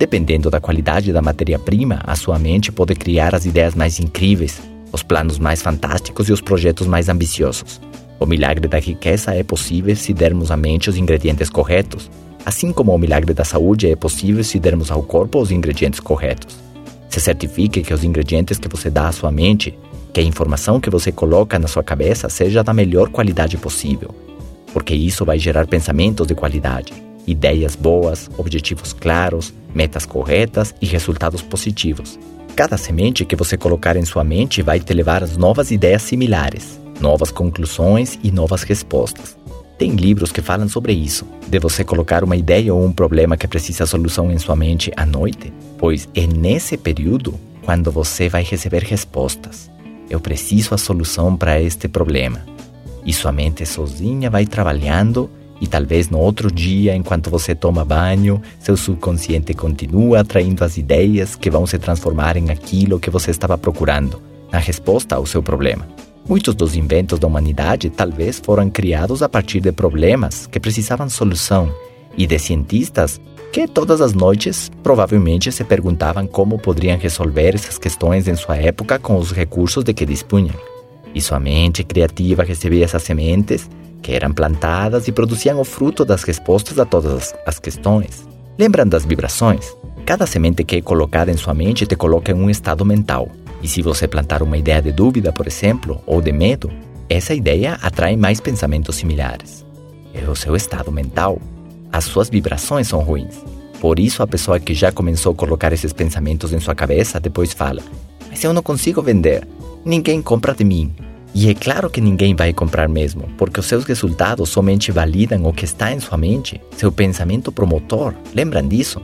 Dependendo da qualidade da matéria-prima, a sua mente pode criar as ideias mais incríveis, os planos mais fantásticos e os projetos mais ambiciosos. O milagre da riqueza é possível se dermos à mente os ingredientes corretos, assim como o milagre da saúde é possível se dermos ao corpo os ingredientes corretos. Se certifique que os ingredientes que você dá à sua mente, que a informação que você coloca na sua cabeça seja da melhor qualidade possível, porque isso vai gerar pensamentos de qualidade, ideias boas, objetivos claros, metas corretas e resultados positivos. Cada semente que você colocar em sua mente vai te levar a novas ideias similares, novas conclusões e novas respostas. Tem livros que falam sobre isso, de você colocar uma ideia ou um problema que precisa solução em sua mente à noite, pois é nesse período quando você vai receber respostas. Eu preciso a solução para este problema. E sua mente sozinha vai trabalhando e talvez no outro dia, enquanto você toma banho, seu subconsciente continua atraindo as ideias que vão se transformar em aquilo que você estava procurando, na resposta ao seu problema. Muitos dos inventos da humanidade talvez foram criados a partir de problemas que precisavam solução e de cientistas que todas as noites provavelmente se perguntavam como poderiam resolver essas questões em sua época com os recursos de que dispunham. E sua mente criativa recebia essas sementes que eram plantadas e produziam o fruto das respostas a todas as questões. Lembram das vibrações? Cada semente que é colocada em sua mente te coloca em um estado mental. E se você plantar uma ideia de dúvida, por exemplo, ou de medo, essa ideia atrai mais pensamentos similares. É o seu estado mental. As suas vibrações são ruins. Por isso, a pessoa que já começou a colocar esses pensamentos em sua cabeça depois fala: Mas eu não consigo vender. Ninguém compra de mim. E é claro que ninguém vai comprar mesmo, porque os seus resultados somente validam o que está em sua mente, seu pensamento promotor. Lembram disso?